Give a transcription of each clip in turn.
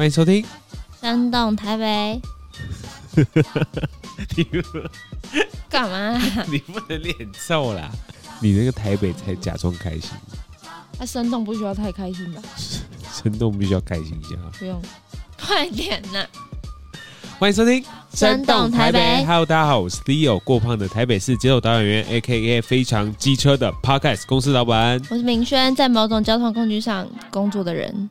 欢迎收听《生动台北》。你干嘛？你不能脸臭啦！你那个台北才假装开心。那、啊、生动不需要太开心吧？生动必须要开心一下。不用，快点呐！欢迎收听《生动台北》台北。Hello，大家好，我是 Leo，过胖的台北市街头导演员，AKA 非常机车的 Podcast 公司老板。我是明轩，在某种交通工具上工作的人。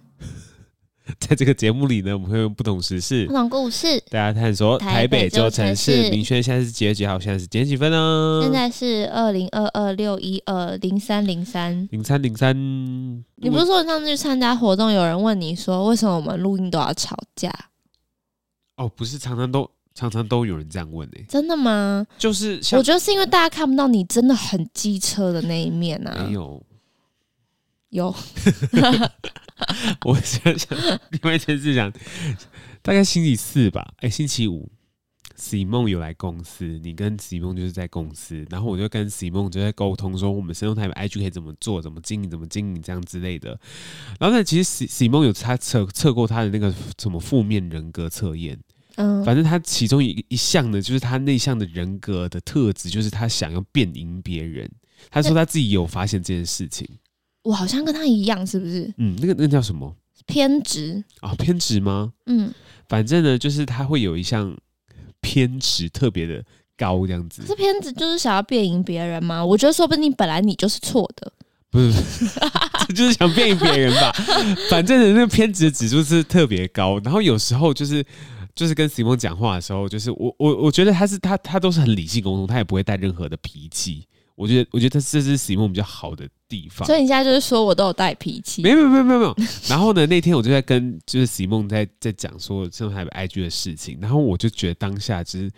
在这个节目里呢，我们会用不同时事、不同故事，大家探索台北这座城市。明轩现在是几月几号？现在是几点几分呢？现在是二零二二六一二零三零三零三零三。你不是说你上次去参加活动，有人问你说，为什么我们录音都要吵架？哦，不是，常常都常常都有人这样问诶、欸，真的吗？就是我觉得是因为大家看不到你真的很机车的那一面啊。没有，有。我想想，另外一件事讲，大概星期四吧，哎、欸，星期五，Simon 有来公司，你跟 Simon 就是在公司，然后我就跟 Simon 就在沟通说，我们生动台北 IG 可以怎么做，怎么经营，怎么经营这样之类的。然后呢，其实 Simon 有他测测过他的那个什么负面人格测验。嗯，反正他其中一一项呢，就是他内向的人格的特质，就是他想要变赢别人。他说他自己有发现这件事情。我好像跟他一样，是不是？嗯，那个那个叫什么？偏执啊？偏执吗？嗯，反正呢，就是他会有一项偏执特别的高，这样子。这偏执就是想要变赢别人吗？我觉得说不定本来你就是错的。不是，就是想变赢别人吧。反正呢，那个偏执的指数是特别高。然后有时候就是。就是跟 Simon 讲话的时候，就是我我我觉得他是他他都是很理性沟通，他也不会带任何的脾气。我觉得我觉得这是 Simon 比较好的地方。所以你现在就是说我都有带脾气？没有没有没有没有。然后呢，那天我就在跟就是 Simon 在在讲说生动台北 IG 的事情，然后我就觉得当下就是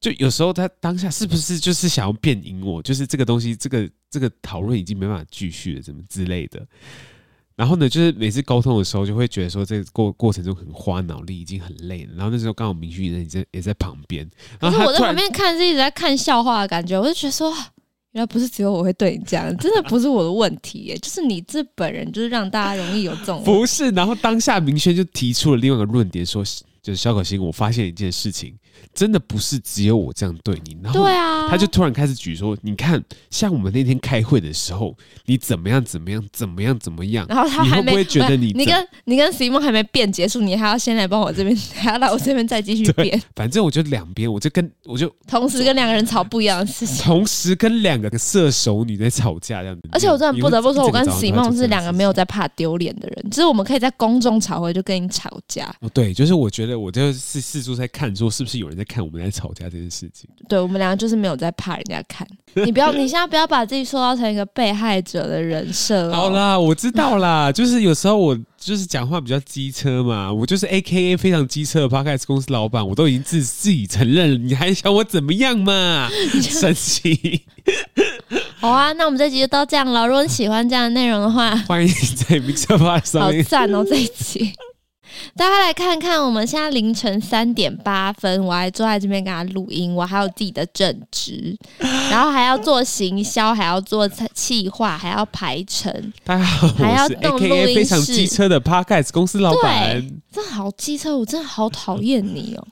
就有时候他当下是不是就是想要变赢我？就是这个东西，这个这个讨论已经没办法继续了，什么之类的。然后呢，就是每次沟通的时候，就会觉得说这个过过程中很花脑力，已经很累了。然后那时候刚好明旭也在也在旁边，然后我在旁边看是一直在看笑话的感觉，我就觉得说，原来不是只有我会对你这样，真的不是我的问题耶，就是你这本人就是让大家容易有这种不是。然后当下明轩就提出了另外一个论点，说就是小可心，我发现一件事情。真的不是只有我这样对你，然后对啊，他就突然开始举说，你看，像我们那天开会的时候，你怎么样怎么样怎么样怎么样，然后他还没，你会不会觉得你你跟你跟 Simon 还没辩结束，你还要先来帮我这边，还要来我这边再继续 辩。反正我就两边，我就跟我就同时跟两个人吵不一样的事情，同时跟两个射手女在吵架这样子。而且我真的不得不说，我跟 Simon 是两个没有在怕丢脸的人，就是我们可以在公众场合就跟你吵架。哦，对，就是我觉得我就是四处在看，说是不是有人在看我们在吵架。这件事情，对我们两个就是没有在怕人家看你，不要，你现在不要把自己塑造成一个被害者的人设哦。好啦，我知道啦，就是有时候我就是讲话比较机车嘛，我就是 AKA 非常机车的 Podcast 公司老板，我都已经自自己承认了，你还想我怎么样嘛？生气。好啊，那我们这集就到这样了。如果你喜欢这样的内容的话，欢迎在 Mixer 上面。好赞哦，这一集。大家来看看，我们现在凌晨三点八分，我还坐在这边跟他录音，我还有自己的正职，然后还要做行销，还要做企划，还要排程。大家好，还要动录音室。非常机车的 Podcast 公司老板，真的好机车，我真的好讨厌你哦！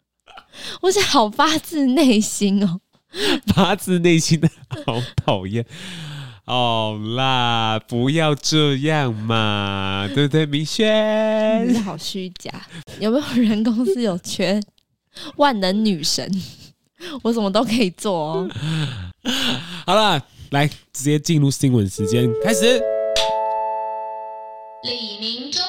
我是好发自内心哦，发自内心的好讨厌。好啦，不要这样嘛，对不对，明轩？你好虚假，有没有人公司有缺万能女神？我什么都可以做哦。好了，来直接进入新闻时间，开始。李明周报。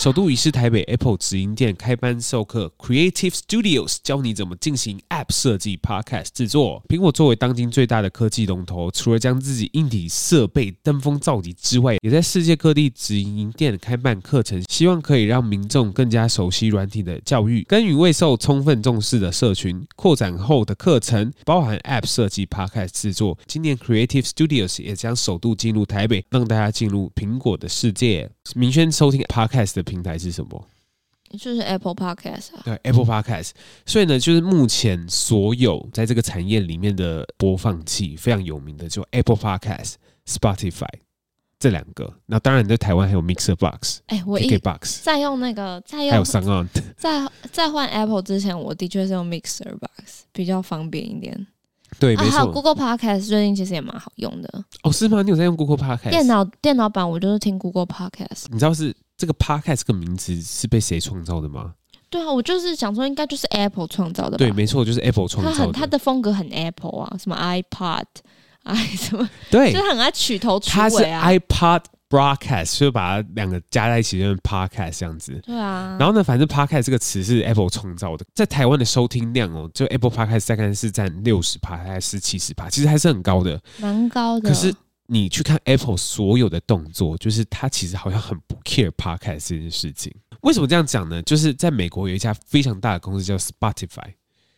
首都已是台北 Apple 直营店开班授课，Creative Studios 教你怎么进行 App 设计、Podcast 制作。苹果作为当今最大的科技龙头，除了将自己硬体设备登峰造极之外，也在世界各地直营店开办课程，希望可以让民众更加熟悉软体的教育。跟与未受充分重视的社群，扩展后的课程包含 App 设计、Podcast 制作。今年 Creative Studios 也将首度进入台北，让大家进入苹果的世界。明轩收听 Podcast 的平台是什么？就是 Apple Podcast 啊。对，Apple Podcast。所以呢，就是目前所有在这个产业里面的播放器非常有名的，就 Apple Podcast、Spotify，这两个。那当然，在台湾还有 Mixer Box，哎，我 KK Box，在用那个，再用还有 SoundOn，在在换 Apple 之前，我的确是用 Mixer Box 比较方便一点。对，没错。还有 Google Podcast 最近其实也蛮好用的。哦，是吗？你有在用 Google Podcast？电脑电脑版我就是听 Google Podcast。你知道是这个 Podcast 这个名字是被谁创造的吗？对啊，我就是想说，应该就是 Apple 创造的吧。对，没错，就是 Apple 创造的。它很，它的风格很 Apple 啊，什么 iPod，哎，什么，对，就是很爱取头取尾啊。它是 iPod Broadcast，就把它两个加在一起，就是 Podcast 这样子。对啊。然后呢，反正 Podcast 这个词是 Apple 创造的，在台湾的收听量哦，就 Apple Podcast 大概是占六十趴还是七十趴，其实还是很高的，蛮高的。可是你去看 Apple 所有的动作，就是它其实好像很不 care Podcast 这件事情。为什么这样讲呢？就是在美国有一家非常大的公司叫 Spotify。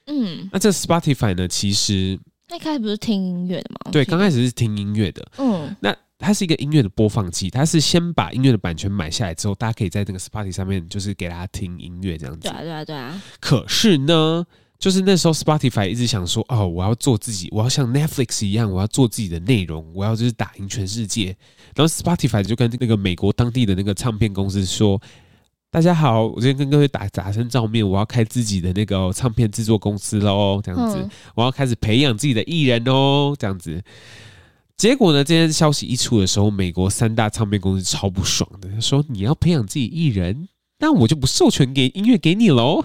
嗯，那这 Spotify 呢，其实那一开始不是听音乐的吗？对，刚开始是听音乐的。嗯，那它是一个音乐的播放器，它是先把音乐的版权买下来之后，大家可以在那个 Spotify 上面就是给大家听音乐这样子。对啊，对啊，对啊。可是呢，就是那时候 Spotify 一直想说，哦，我要做自己，我要像 Netflix 一样，我要做自己的内容，我要就是打赢全世界。然后 Spotify 就跟那个美国当地的那个唱片公司说。大家好，我今天跟各位打打声照面，我要开自己的那个唱片制作公司喽，这样子，我要开始培养自己的艺人哦，这样子。结果呢，这件消息一出的时候，美国三大唱片公司超不爽的，说你要培养自己艺人，那我就不授权给音乐给你喽。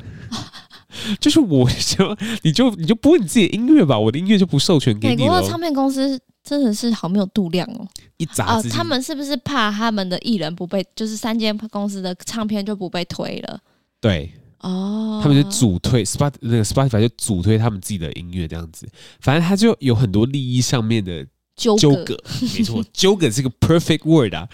就是我就，你就你就播你自己的音乐吧，我的音乐就不授权给你。美国的唱片公司。真的是好没有度量哦！一砸，他们是不是怕他们的艺人不被，就是三间公司的唱片就不被推了？对，哦，他们就主推 Spot 那个 Spotify 就主推他们自己的音乐这样子，反正他就有很多利益上面的纠葛，没错，纠葛是个 perfect word 啊。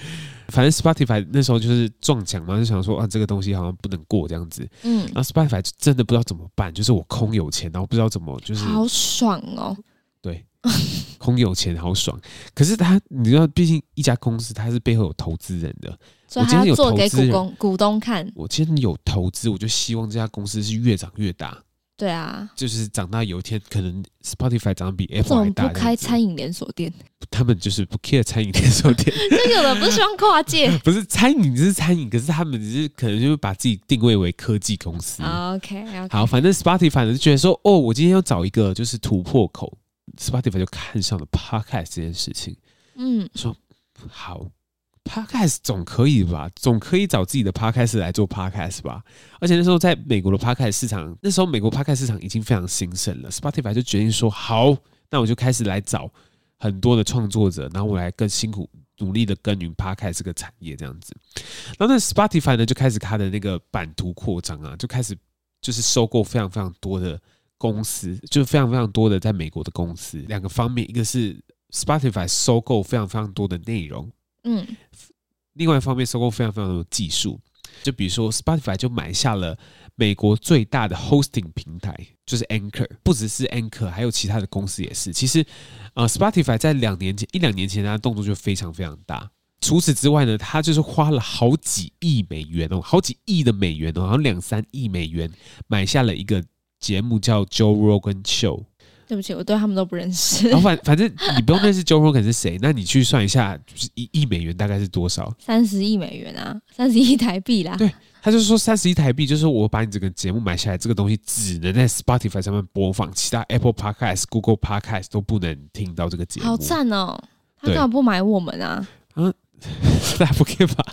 反正 Spotify 那时候就是撞墙嘛，就想说啊，这个东西好像不能过这样子，嗯，然后 Spotify 就真的不知道怎么办，就是我空有钱，然后不知道怎么就是好爽哦，对。空有钱好爽，可是他，你知道，毕竟一家公司，他是背后有投资人的，所以他要做给股东股东看。我今天有投资，我就希望这家公司是越长越大。对啊，就是长大有一天，可能 Spotify 长得比 Apple 还大。不开餐饮连锁店？他们就是不 care 餐饮连锁店。这有的不是希望跨界，不是餐饮，就是餐饮，可是他们只是可能就是把自己定位为科技公司。OK，, okay. 好，反正 Spotify 就觉得说，哦，我今天要找一个就是突破口。Spotify 就看上了 Podcast 这件事情，嗯，说好 Podcast 总可以吧，总可以找自己的 Podcast 来做 Podcast 吧。而且那时候在美国的 Podcast 市场，那时候美国 Podcast 市场已经非常兴盛了。Spotify 就决定说好，那我就开始来找很多的创作者，然后我来更辛苦努力的耕耘 Podcast 这个产业这样子。然后那 Spotify 呢就开始他的那个版图扩张啊，就开始就是收购非常非常多的。公司就是非常非常多的，在美国的公司，两个方面，一个是 Spotify 收购非常非常多的内容，嗯，另外一方面收购非常非常多的技术，就比如说 Spotify 就买下了美国最大的 hosting 平台，就是 Anchor，不只是 Anchor，还有其他的公司也是。其实，呃，Spotify 在两年前一两年前，它的动作就非常非常大。除此之外呢，它就是花了好几亿美元哦，好几亿的美元哦，好像两三亿美元买下了一个。节目叫 Joe Rogan Show。对不起，我对他们都不认识。然后反反正你不用认识 Joe Rogan 是谁，那你去算一下，就是一亿美元大概是多少？三十亿美元啊，三十亿台币啦。对，他就说三十亿台币，就是我把你这个节目买下来，这个东西只能在 Spotify 上面播放，其他 Apple Podcast、Google Podcast 都不能听到这个节目。好赞哦！他干嘛不买我们啊？嗯，大家不给吧？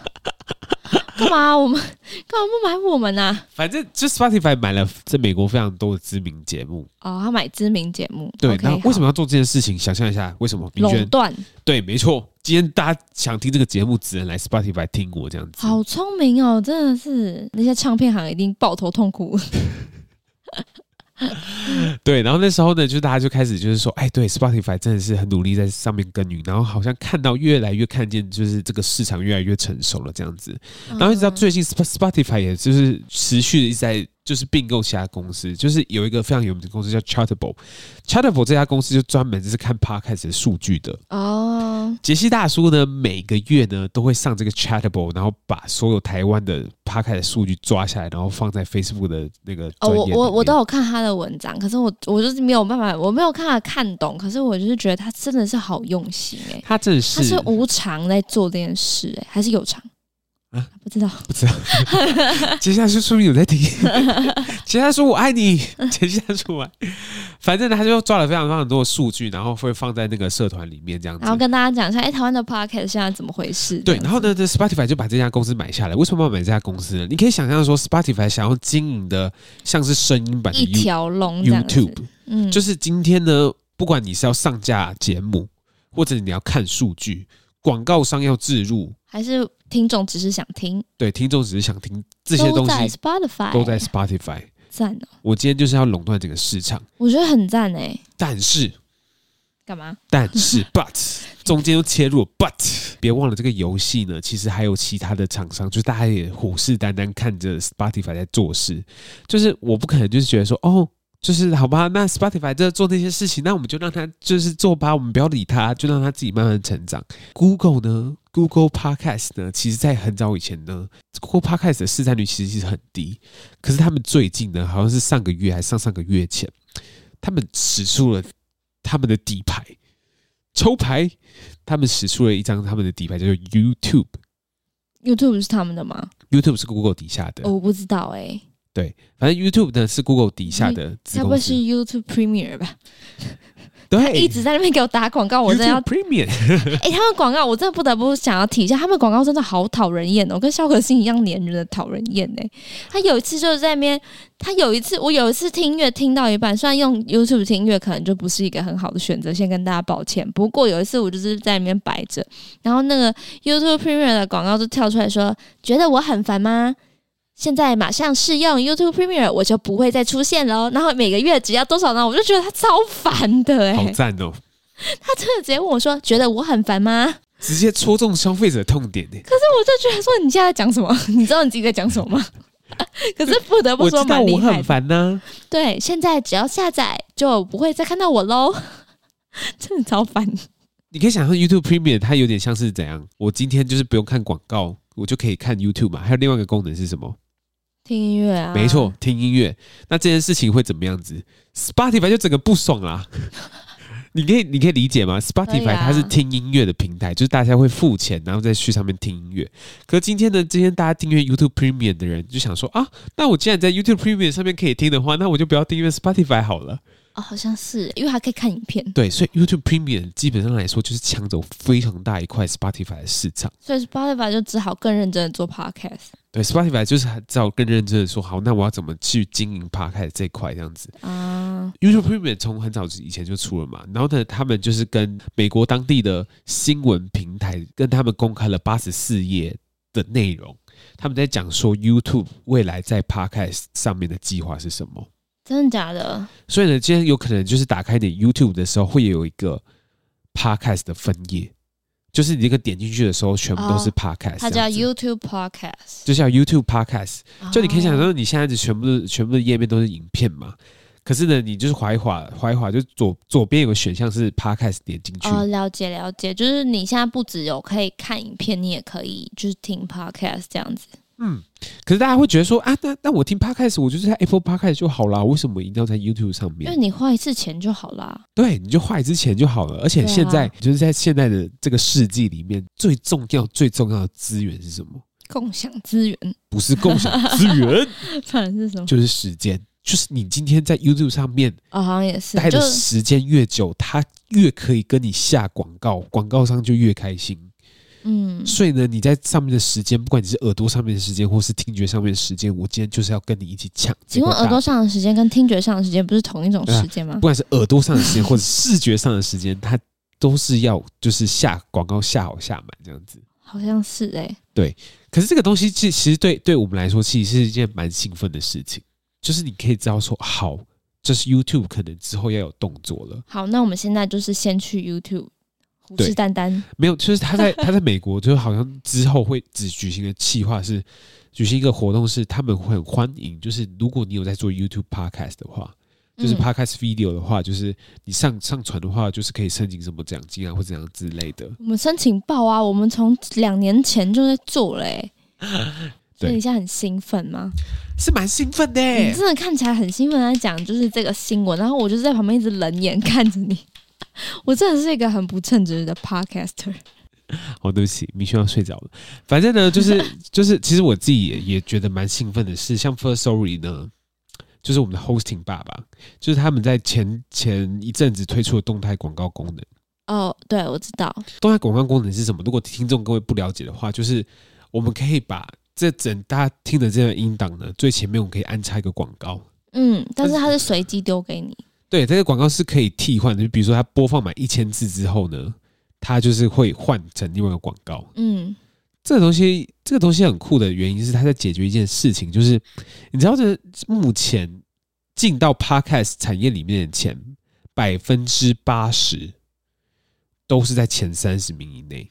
干嘛？我们干嘛不买我们呢、啊？反正就 Spotify 买了在美国非常多的知名节目哦，他买知名节目。对，那 Okay, 为什么要做这件事情？想象一下，为什么？垄断。对，没错。今天大家想听这个节目，只能来 Spotify 听我这样子。好聪明哦，真的是那些唱片行一定抱头痛哭。对，然后那时候呢，就大家就开始就是说，哎，对，Spotify 真的是很努力在上面耕耘，然后好像看到越来越看见，就是这个市场越来越成熟了这样子。然后一直到最近，Spotify 也就是持续的一直在就是并购其他公司，就是有一个非常有名的公司叫 Chartable，Chartable 这家公司就专门就是看 Podcast 的数据的哦。杰西大叔呢，每个月呢都会上这个 Chartable，然后把所有台湾的 Podcast 的数据抓下来，然后放在 Facebook 的那个哦，我我我都有看他的文章，可是我我就是没有办法，我没有看他看懂，可是我就是觉得他真的是好用心哎、欸，他真的是他是无偿在做这件事哎、欸，还是有偿？啊，不知道，不知道。接下来是说明有在听。接下来说我爱你。接下来说完，反正呢，他就抓了非常非常多的数据，然后会放在那个社团里面这样子。然后跟大家讲一下，哎、欸，台湾的 Podcast 现在怎么回事？对，然后呢，这 Spotify 就把这家公司买下来。为什么要买这家公司呢？你可以想象说，Spotify 想要经营的像是声音版一条龙 YouTube，嗯，就是今天呢，不管你是要上架节目，或者你要看数据。广告商要置入，还是听众只是想听？对，听众只是想听这些东西。都在 Spotify，都在 Spotify，赞哦！我今天就是要垄断整个市场，我觉得很赞哎。但是干嘛？但是 But 中间又切入 But，别忘了这个游戏呢，其实还有其他的厂商，就是大家也虎视眈眈看着 Spotify 在做事。就是我不可能就是觉得说哦。就是好吧，那 Spotify 在做那些事情，那我们就让他就是做吧，我们不要理他，就让他自己慢慢成长。Google 呢，Google Podcast 呢，其实在很早以前呢，Google Podcast 的市占率其实是很低。可是他们最近呢，好像是上个月还是上上个月前，他们使出了他们的底牌，抽牌，他们使出了一张他们的底牌，叫做 YouTube。YouTube 是他们的吗？YouTube 是 Google 底下的，我不知道哎、欸。对，反正 YouTube 呢是 Google 底下的子公司，该不会是 YouTube Premier 吧？对，他一直在那边给我打广告，我真的要 Premier。哎、欸，他们广告我真的不得不想要提一下，他们广告真的好讨人厌哦，跟肖可欣一样黏人的讨人厌呢。他有一次就是在那边，他有一次我有一次听音乐听到一半，虽然用 YouTube 听音乐可能就不是一个很好的选择，先跟大家抱歉。不过有一次我就是在那边摆着，然后那个 YouTube Premier 的广告就跳出来说：“觉得我很烦吗？”现在马上试用 YouTube Premiere，我就不会再出现了。然后每个月只要多少呢？我就觉得他超烦的哎、欸，好赞哦！他真的直接问我说：“觉得我很烦吗？”直接戳中消费者痛点呢。可是我就觉得说，你现在在讲什么？你知道你自己在讲什么吗？可是不得不说，蛮厉害。我很烦呢、啊。对，现在只要下载就不会再看到我喽。真的超烦。你可以想象 YouTube Premium，它有点像是怎样？我今天就是不用看广告，我就可以看 YouTube 嘛。还有另外一个功能是什么？听音乐啊，没错，听音乐。那这件事情会怎么样子？Spotify 就整个不爽啦。你可以，你可以理解吗？Spotify 它是听音乐的平台，就是大家会付钱，然后再去上面听音乐。可是今天呢，今天大家订阅 YouTube Premium 的人就想说啊，那我既然在 YouTube Premium 上面可以听的话，那我就不要订阅 Spotify 好了。哦，好像是，因为还可以看影片。对，所以 YouTube Premium 基本上来说就是抢走非常大一块 Spotify 的市场。所以 Spotify 就只好更认真的做 Podcast。对，Spotify 就是只好更认真的说，好，那我要怎么去经营 Podcast 这一块这样子啊？YouTube Premium 从很早以前就出了嘛，然后呢，他们就是跟美国当地的新闻平台跟他们公开了八十四页的内容，他们在讲说 YouTube 未来在 Podcast 上面的计划是什么。真的假的？所以呢，今天有可能就是打开你 YouTube 的时候，会有一个 Podcast 的分页，就是你这个点进去的时候，全部都是 Podcast，哦。它叫 YouTube Podcast，就叫 YouTube Podcast，哦。就你可以想象，你现在的全部的全部的页面都是影片嘛？可是呢，你就是滑一滑，滑一滑，就左左边有个选项是 Podcast，点进去。哦，了解了解，就是你现在不只有可以看影片，你也可以就是听 Podcast 这样子。嗯，可是大家会觉得说啊，那那我听 Podcast，我就是在 Apple Podcast 就好啦，为什么一定要在 YouTube 上面？因为你花一次钱就好啦。对，你就花一次钱就好了。而且现在、啊、就是在现在的这个世纪里面，最重要最重要的资源是什么？共享资源？不是共享资源，反正是什么？就是时间。就是你今天在 YouTube 上面啊，好像也是待的时间越久，他越可以跟你下广告，广告商就越开心。嗯，所以呢，你在上面的时间，不管你是耳朵上面的时间，或是听觉上面的时间，我今天就是要跟你一起抢。请问耳朵上的时间跟听觉上的时间不是同一种时间吗？不管是耳朵上的时间，或者视觉上的时间，它都是要就是下广告下好下满这样子。好像是哎、欸，对。可是这个东西其其实对对我们来说，其实是一件蛮兴奋的事情，就是你可以知道说，好，这是 YouTube 可能之后要有动作了。好，那我们现在就是先去 YouTube。虎视眈眈，没有，就是他在 他在美国，就好像之后会只举行的计划是，举行一个活动，是他们会很欢迎，就是如果你有在做 YouTube Podcast 的话，就是 Podcast Video 的话，嗯、就是你上上传的话，就是可以申请什么奖金啊，或怎样之类的。我们申请报啊，我们从两年前就在做了、所以你现在很兴奋吗？是蛮兴奋的、欸，你真的看起来很兴奋在讲就是这个新闻，然后我就在旁边一直冷眼看着你。我真的是一个很不称职的 Podcaster。哦，对不起，米轩要睡着了。反正呢，就是 就是，其实我自己也也觉得蛮兴奋的是，像 Firstory 呢，就是我们的 Hosting 爸爸，就是他们在前前一阵子推出的动态广告功能。哦，对，我知道。动态广告功能是什么？如果听众各位不了解的话，就是我们可以把这整大家听的这段音档呢，最前面我们可以安插一个广告。嗯，但是它是随机丢给你。对，这个广告是可以替换的，就比如说它播放满一千次之后呢。它就是会换成另外一个广告。嗯，这个东西，这个东西很酷的原因是它在解决一件事情，就是你知道，这目前进到 Podcast 产业里面的钱百分之八十都是在前三十名以内。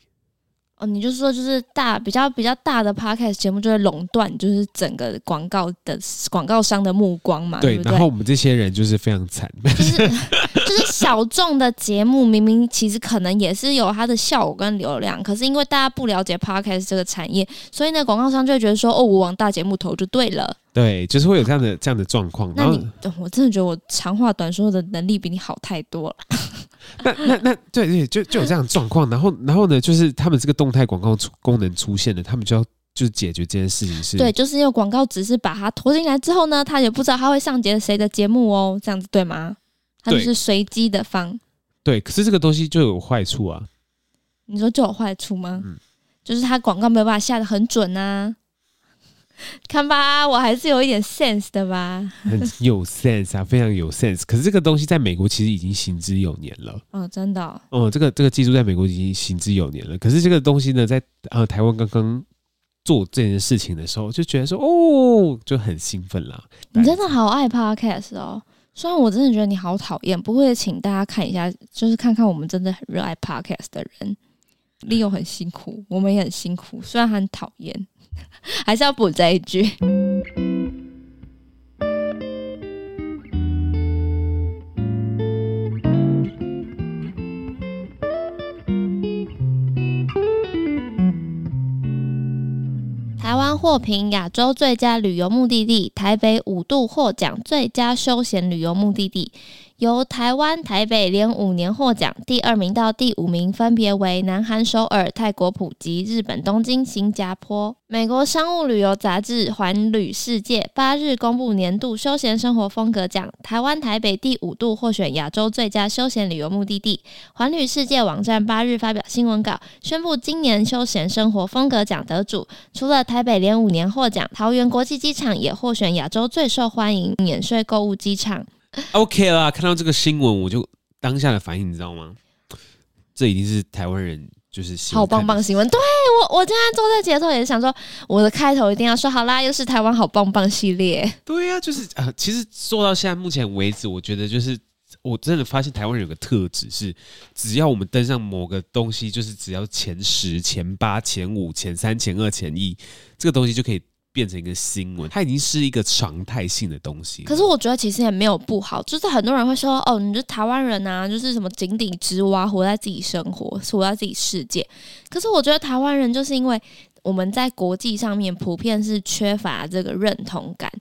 哦，你就是说，就是大比较比较大的 podcast 节目就会垄断，就是整个广告的广告商的目光嘛，对，对对？然后我们这些人就是非常惨，就是 就是小众的节目，明明其实可能也是有它的效果跟流量，可是因为大家不了解 podcast 这个产业，所以呢，广告商就会觉得说，哦，我往大节目投就对了。对，就是会有这样的这样的状况。那你，我真的觉得我长话短说的能力比你好太多了。那那那对对，就就有这样的状况，然后然后呢，就是他们这个动态广告出功能出现了，他们就要就是解决这件事情是，对，就是因为广告只是把它投进来之后呢，他也不知道他会上节谁的节目哦，这样子对吗？他就是随机的放。对，可是这个东西就有坏处啊。你说就有坏处吗？嗯，就是他广告没有办法下得很准啊。看吧，我还是有一点 sense 的吧，很有 sense 啊，非常有 sense。可是这个东西在美国其实已经行之有年了。哦，真的哦。哦，这个这个技术在美国已经行之有年了。可是这个东西呢，在呃台湾刚刚做这件事情的时候，就觉得说哦，就很兴奋啦。你真的好爱 podcast 哦，虽然我真的觉得你好讨厌，不会请大家看一下，就是看看我们真的很热爱 podcast 的人。Leo 很辛苦，我们也很辛苦，虽然很讨厌。还是要补这一句。台湾获评亚洲最佳旅游目的地，台北五度获奖最佳休闲旅游目的地。由台湾台北连五年获奖，第二名到第五名分别为南韩首尔、泰国普吉、日本东京、新加坡。美国商务旅游杂志《环旅世界》八日公布年度休闲生活风格奖，台湾台北第五度获选亚洲最佳休闲旅游目的地。环旅世界网站八日发表新闻稿，宣布今年休闲生活风格奖得主，除了台北连五年获奖，桃园国际机场也获选亚洲最受欢迎免税购物机场。OK 啦，看到这个新闻，我就当下的反应，你知道吗？这已经是台湾人，就是好棒棒新闻。对我，我今天做这节头也是想说，我的开头一定要说好啦，又是台湾好棒棒系列。对呀、啊，就是啊、呃，其实做到现在目前为止，我觉得就是我真的发现台湾人有个特质是，只要我们登上某个东西，就是只要前十、前八、前五、前三、前二、前一，这个东西就可以。变成一个新闻，它已经是一个常态性的东西。可是我觉得其实也没有不好，就是很多人会说：“哦，你是台湾人啊，就是什么井底之蛙，活在自己生活，活在自己世界。”可是我觉得台湾人就是因为我们在国际上面普遍是缺乏这个认同感，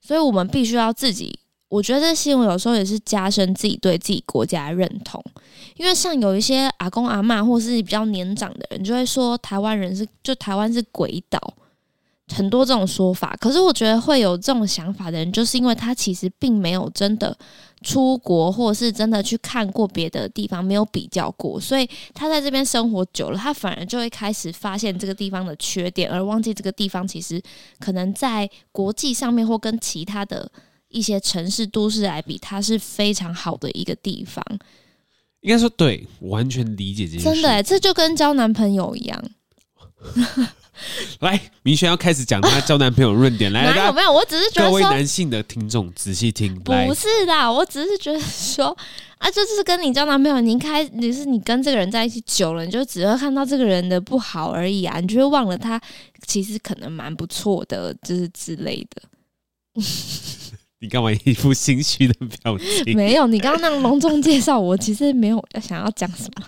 所以我们必须要自己。我觉得这新闻有时候也是加深自己对自己国家的认同，因为像有一些阿公阿嬷或是比较年长的人，就会说台湾人是就台湾是鬼岛。很多这种说法，可是我觉得会有这种想法的人，就是因为他其实并没有真的出国，或是真的去看过别的地方，没有比较过，所以他在这边生活久了，他反而就会开始发现这个地方的缺点，而忘记这个地方其实可能在国际上面或跟其他的一些城市都市来比，它是非常好的一个地方。应该说，对，完全理解这件事。真的，这就跟交男朋友一样。来，明轩要开始讲她交男朋友论点，来，没有没有，我只是觉得各位男性的听众仔细听，不是的，我只是觉得说啊，就是跟你交男朋友，你开你是你跟这个人在一起久了，你就只会看到这个人的不好而已啊，你就会忘了他其实可能蛮不错的，就是之类的。你干嘛一副心虚的表情？没有，你刚刚那样隆重介绍我，其实没有想要讲什么。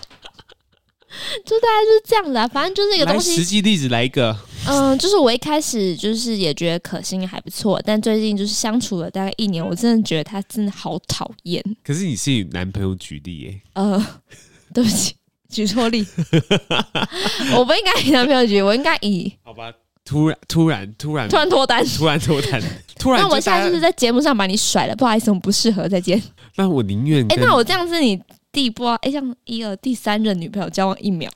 就大概就是这样子啊，反正就是一个东西。实际例子来一个。嗯，就是我一开始就是也觉得可心还不错，但最近就是相处了大概一年，我真的觉得他真的好讨厌。可是你是以男朋友举例耶？呃，对不起，举错例。我不应该以男朋友举，我应该以……好吧，突然突然突然突然脱单，突然脱单，突然。那我现在就是在节目上把你甩了，不好意思，我们不适合再见。那我宁愿……哎、欸，那我这样子你。第不哎，像一二第三任女朋友交往一秒，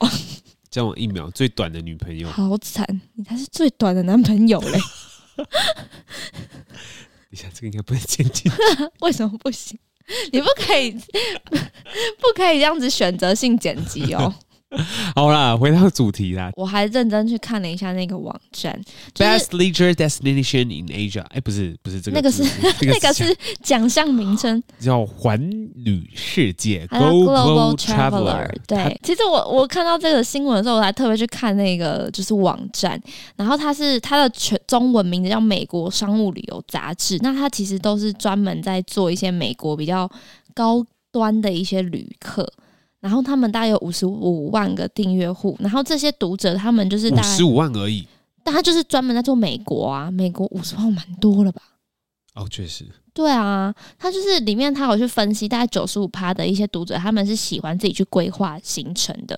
交往一秒最短的女朋友，好惨！你才是最短的男朋友嘞！你想这个应该不能剪进去，为什么不行？你不可以，不可以这样子选择性剪辑哦。好啦，回到主题啦。我还认真去看了一下那个网站，就是，Best Leisure Destination in Asia。哎，不是，不是这个，那个是 那个是奖项名称，叫环旅世界 Global Traveler。对，其实我我看到这个新闻的时候，我还特别去看那个就是网站，然后它是它的全中文名字叫《美国商务旅游杂志》，那它其实都是专门在做一些美国比较高端的一些旅客。然后他们大概有五十五万个订阅户，然后这些读者他们就是大概十五万而已，但他就是专门在做美国啊，美国五十万蛮多了吧？哦，确实。对啊，他就是里面他有去分析，大概九十五趴的一些读者，他们是喜欢自己去规划行程的。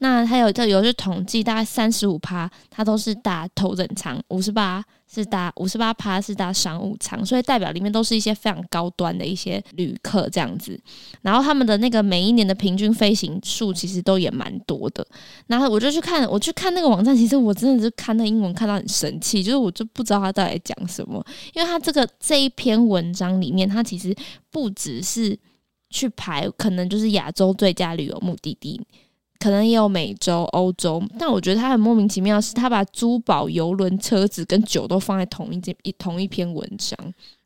那还有这有去统计，大概三十五趴，他都是打头等舱，五十八是搭五十八趴是搭商务舱，所以代表里面都是一些非常高端的一些旅客这样子。然后他们的那个每一年的平均飞行数其实都也蛮多的。然后我就去看，我去看那个网站，其实我真的是看那英文看到很生气，就是我就不知道他到底讲什么，因为他这个这一篇文。章里面，它其实不只是去排，可能就是亚洲最佳旅游目的地，可能也有美洲、欧洲。但我觉得它很莫名其妙，是它把珠宝、游轮、车子跟酒都放在同一件一同一篇文章。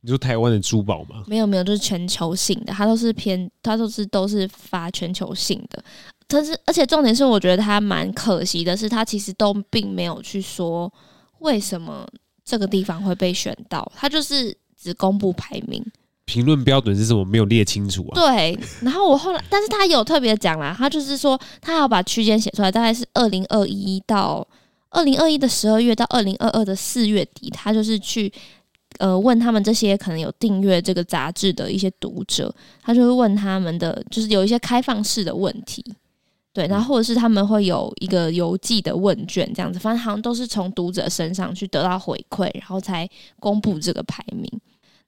你说台湾的珠宝吗？没有没有，就是全球性的，它都是偏，它都是都是发全球性的。但是，而且重点是，我觉得它蛮可惜的是，它其实都并没有去说为什么这个地方会被选到，它就是。只公布排名，评论标准是什么？没有列清楚啊。对，然后我后来，但是他有特别讲啦，他就是说他要把区间写出来，大概是二零二一到二零二一的十二月到二零二二的四月底，他就是去呃问他们这些可能有订阅这个杂志的一些读者，他就会问他们的，就是有一些开放式的问题。对，然后或者是他们会有一个邮寄的问卷这样子，反正好像都是从读者身上去得到回馈，然后才公布这个排名。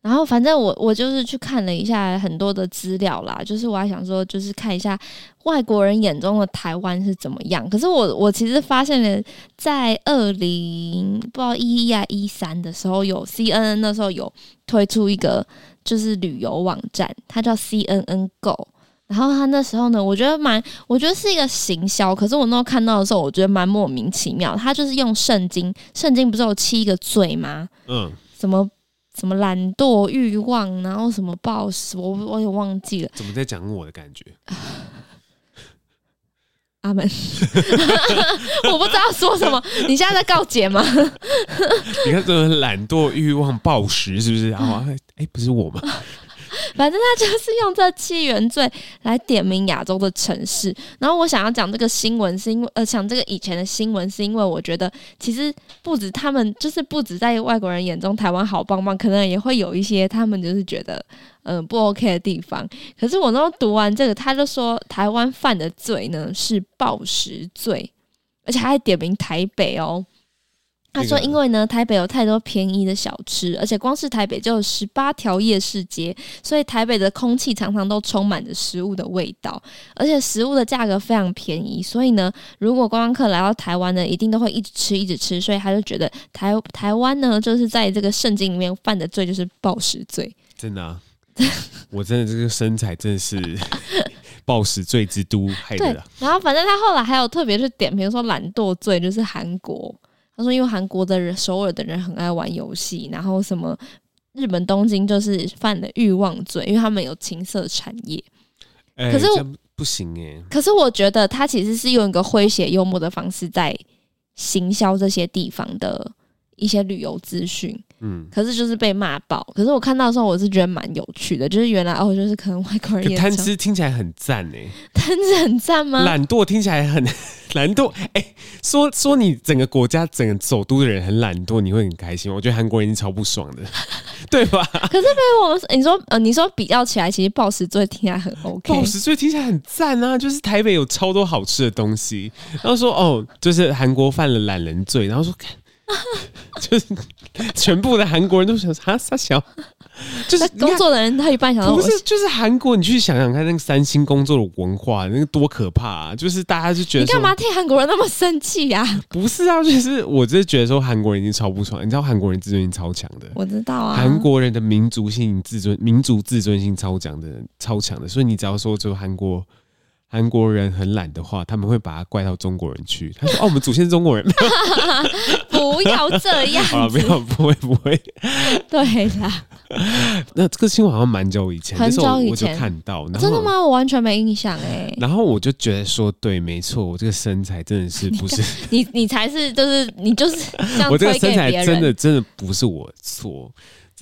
然后反正我我就是去看了一下很多的资料啦，就是我还想说，就是看一下外国人眼中的台湾是怎么样。可是我我其实发现了，在二零不知道一一啊一三的时候，有 CNN 那时候有推出一个就是旅游网站，它叫 CNN Go。然后他那时候呢，我觉得蛮，我觉得是一个行销。可是我那时候看到的时候，我觉得蛮莫名其妙。他就是用圣经，圣经不是有七个罪吗？嗯，什么什么懒惰、欲望，然后什么暴食，我我也忘记了。怎么在讲我的感觉？阿门。我不知道说什么。你现在在告解吗？你看这个懒惰、欲望、暴食，是不是？然后，哎，不是我吗？反正他就是用这七原罪来点名亚洲的城市。然后我想要讲这个新闻，是因为呃，讲这个以前的新闻，是因为我觉得其实不止他们，就是不止在外国人眼中台湾好棒棒，可能也会有一些他们就是觉得嗯、不 OK 的地方。可是我那时候读完这个，他就说台湾犯的罪呢是暴食罪，而且还点名台北哦。他说：“因为呢，台北有太多便宜的小吃，而且光是台北就有十八条夜市街，所以台北的空气常常都充满着食物的味道，而且食物的价格非常便宜。所以呢，如果观光客来到台湾呢，一定都会一直吃，一直吃。所以他就觉得台台湾呢，就是在这个圣经里面犯的罪就是暴食罪。真的啊，我真的这个身材真的是 暴食罪之都害的。对，然后反正他后来还有特别去点，比如说懒惰罪就是韩国。”他说因为韩国的人、首尔的人很爱玩游戏，然后什么日本东京就是犯了欲望罪，因为他们有情色产业。欸、可是不行哎、欸。可是我觉得他其实是用一个诙谐幽默的方式在行销这些地方的一些旅游资讯。嗯，可是就是被骂爆。可是我看到的时候，我是觉得蛮有趣的，就是原来哦，就是可能外国人也贪吃听起来很赞哎，贪吃很赞吗？懒惰听起来很 懒惰哎、欸，说说你整个国家整个首都的人很懒惰，你会很开心。我觉得韩国人超不爽的，对吧？可是被我你说呃，你说比较起来，其实暴食罪听起来很 OK，暴食罪听起来很赞啊，就是台北有超多好吃的东西，然后说哦，就是韩国犯了懒人罪，然后说看。就是全部的韩国人都想啊，傻小，就是工作的人，他一半想说不是，就是韩国，你去想想看，那个三星工作的文化，那个多可怕啊！就是大家就觉得，你干嘛替韩国人那么生气呀？不是啊，就是我就是觉得说，韩国人已经超不爽，你知道韩国人自尊心超强的，我知道啊，韩国人的民族性自尊、民族自尊心超强的，超强的，所以你只要说就韩国。韩国人很懒的话，他们会把它怪到中国人去。他说：“哦，我们祖先是中国人。”不要这样。好了，不要，不会，不会。对啦。那这个新闻好像蛮久以前，很久以前我，我就看到。真的吗？我完全没印象哎。然后我就觉得说，对，没错，我这个身材真的是 不是你？你才是，就是你就是这样。我这个身材真的真的不是我错，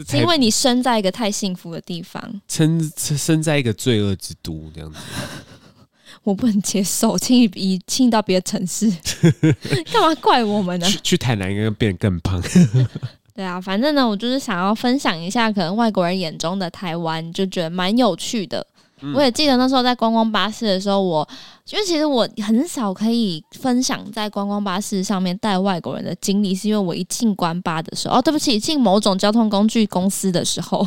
是因为你生在一个太幸福的地方，生生在一个罪恶之都这样子。我不能接受，轻易移轻易到别的城市，干嘛怪我们呢？去去台南应该变得更胖。对啊，反正呢，我就是想要分享一下，可能外国人眼中的台湾，就觉得蛮有趣的。嗯、我也记得那时候在观光巴士的时候，我因为其实我很少可以分享在观光巴士上面带外国人的经历，是因为我一进观巴的时候，哦，对不起，进某种交通工具公司的时候。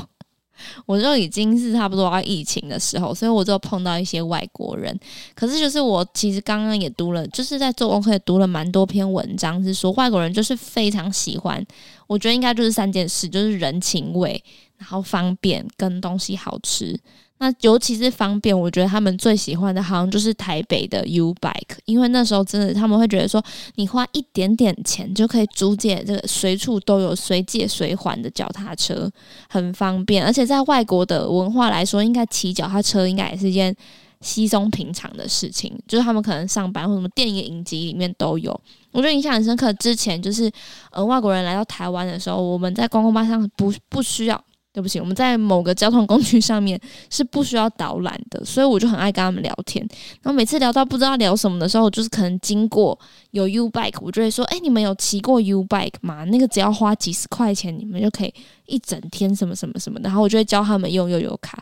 我就已经是差不多要疫情的时候，所以我就碰到一些外国人。可是就是我其实刚刚也读了，就是在做功课也读了蛮多篇文章，是说外国人就是非常喜欢。我觉得应该就是三件事，就是人情味，然后方便跟东西好吃。那尤其是方便，我觉得他们最喜欢的好像就是台北的 U Bike，因为那时候真的他们会觉得说，你花一点点钱就可以租借这个随处都有随借随还的脚踏车，很方便。而且在外国的文化来说，应该骑脚踏车应该也是一件稀松平常的事情，就是他们可能上班或什么电影影集里面都有。我觉得印象很深刻。之前就是呃外国人来到台湾的时候，我们在观光巴上不不需要。对不起，我们在某个交通工具上面是不需要导览的，所以我就很爱跟他们聊天。然后每次聊到不知道聊什么的时候，就是可能经过有 U bike，我就会说：“哎，你们有骑过 U bike 吗？那个只要花几十块钱，你们就可以一整天什么什么什么。”然后我就会教他们用悠游卡。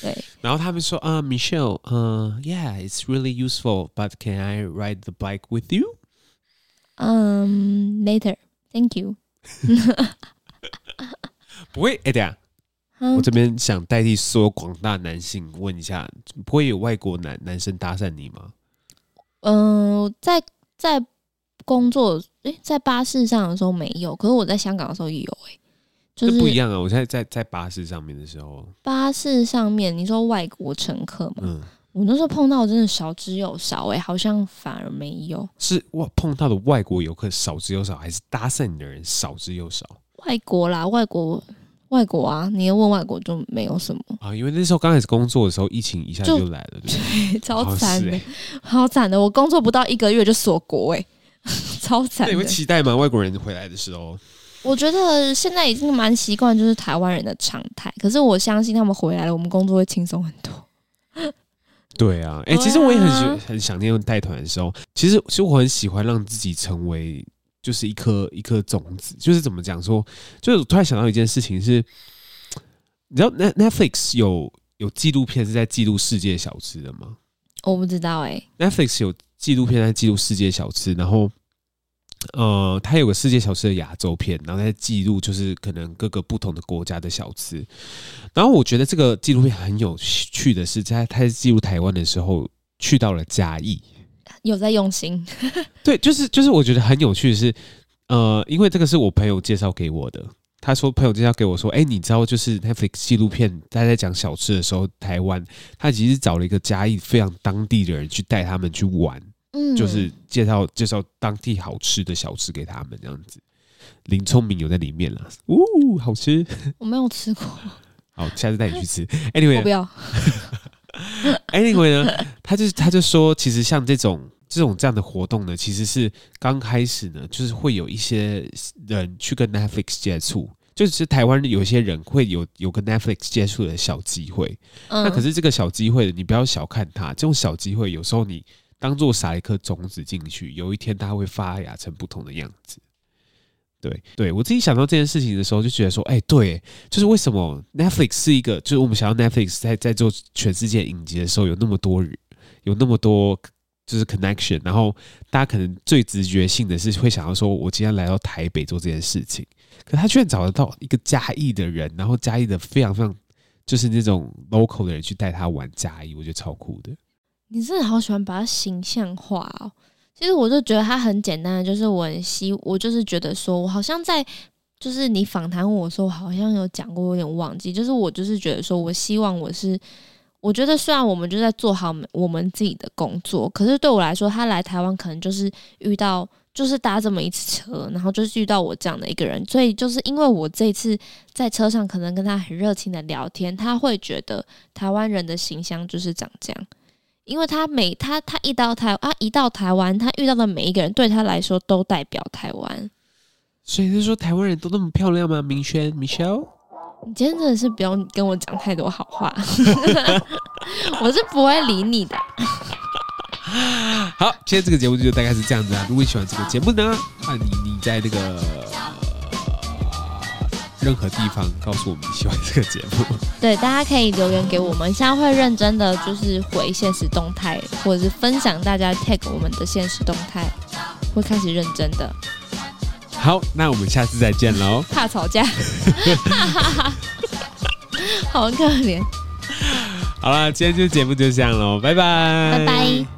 对，然后他们说：“啊、uh,，Michelle，嗯、uh,，Yeah，it's really useful，but can I ride the bike with you？” 嗯、um,，Later，Thank you。不会，哎，等下，嗯、我这边想代替所有广大男性问一下，不会有外国男男生搭讪你吗？嗯、呃，在在工作，哎，在巴士上的时候没有，可是我在香港的时候也有，哎，就是不一样啊。我现在在在巴士上面的时候，巴士上面你说外国乘客嘛，嗯，我那时候碰到真的少之又少，哎，好像反而没有。是我碰到的外国游客少之又少，还是搭讪你的人少之又少？外国啦，外国，外国啊！你要问外国就没有什么啊，因为那时候刚开始工作的时候，疫情一下就来了，对，超惨的，好惨的！我工作不到一个月就锁国，哎，超惨。那你会期待吗？外国人回来的时候？我觉得现在已经蛮习惯，就是台湾人的常态。可是我相信他们回来了，我们工作会轻松很多。对啊，哎、欸，其实我也很喜很想念带团的时候。其实，其实我很喜欢让自己成为。就是一颗一颗种子，就是怎么讲说，就是我突然想到一件事情是，你知道 Netflix 有有纪录片是在记录世界小吃的吗？我不知道哎、欸。Netflix 有纪录片在记录世界小吃，然后呃，它有个世界小吃的亚洲片，然后在记录就是可能各个不同的国家的小吃。然后我觉得这个纪录片很有趣的是，在他在记录台湾的时候，去到了嘉义。有在用心，对，就是就是，我觉得很有趣的是，呃，因为这个是我朋友介绍给我的。他说朋友介绍给我说，哎，你知道，就是 Netflix 纪录片，他在讲小吃的时候，台湾他其实找了一个嘉义非常当地的人去带他们去玩，嗯，就是介绍介绍当地好吃的小吃给他们这样子。林聪明有在里面了，呜，好吃，我没有吃过。好，下次带你去吃。Anyway，我不要。Anyway 呢，他就他就说，其实像这种这种这样的活动呢，其实是刚开始呢，就是会有一些人去跟 Netflix 接触，就是台湾有些人会有有跟 Netflix 接触的小机会。嗯，那可是这个小机会，你不要小看它，这种小机会有时候你当做撒一颗种子进去，有一天它会发芽成不同的样子。对对，我自己想到这件事情的时候，就觉得说，哎，对，就是为什么 Netflix 是一个，就是我们想要 Netflix 在在做全世界影集的时候，有那么多人，有那么多就是 connection，然后大家可能最直觉性的是会想要说，我今天来到台北做这件事情，可他居然找得到一个嘉义的人，然后嘉义的非常非常就是那种 local 的人去带他玩嘉义，我觉得超酷的。你真的好喜欢把它形象化哦。其实我就觉得它很简单，就是我很希，我就是觉得说，我好像在，就是你访谈我说，我好像有讲过，有点忘记。就是我就是觉得说，我希望我是，我觉得虽然我们就在做好我们自己的工作，可是对我来说，他来台湾可能就是遇到，就是搭这么一次车，然后就是遇到我这样的一个人，所以就是因为我这次在车上可能跟他很热情的聊天，他会觉得台湾人的形象就是长这样。因为他每他他一到台啊一到台湾，他遇到的每一个人对他来说都代表台湾。所以是说台湾人都那么漂亮吗？明轩，Michelle，你今天真的是不用跟我讲太多好话，我是不会理你的。好，今天这个节目就大概是这样子啊。如果你喜欢这个节目呢，那你你在那个。任何地方告诉我们喜欢这个节目，对，大家可以留言给我们，现在会认真的就是回现实动态，或者是分享大家 tag 我们的现实动态，会开始认真的。好，那我们下次再见喽。怕吵架，好可怜。好了，今天这节目就这样喽，拜拜，拜拜。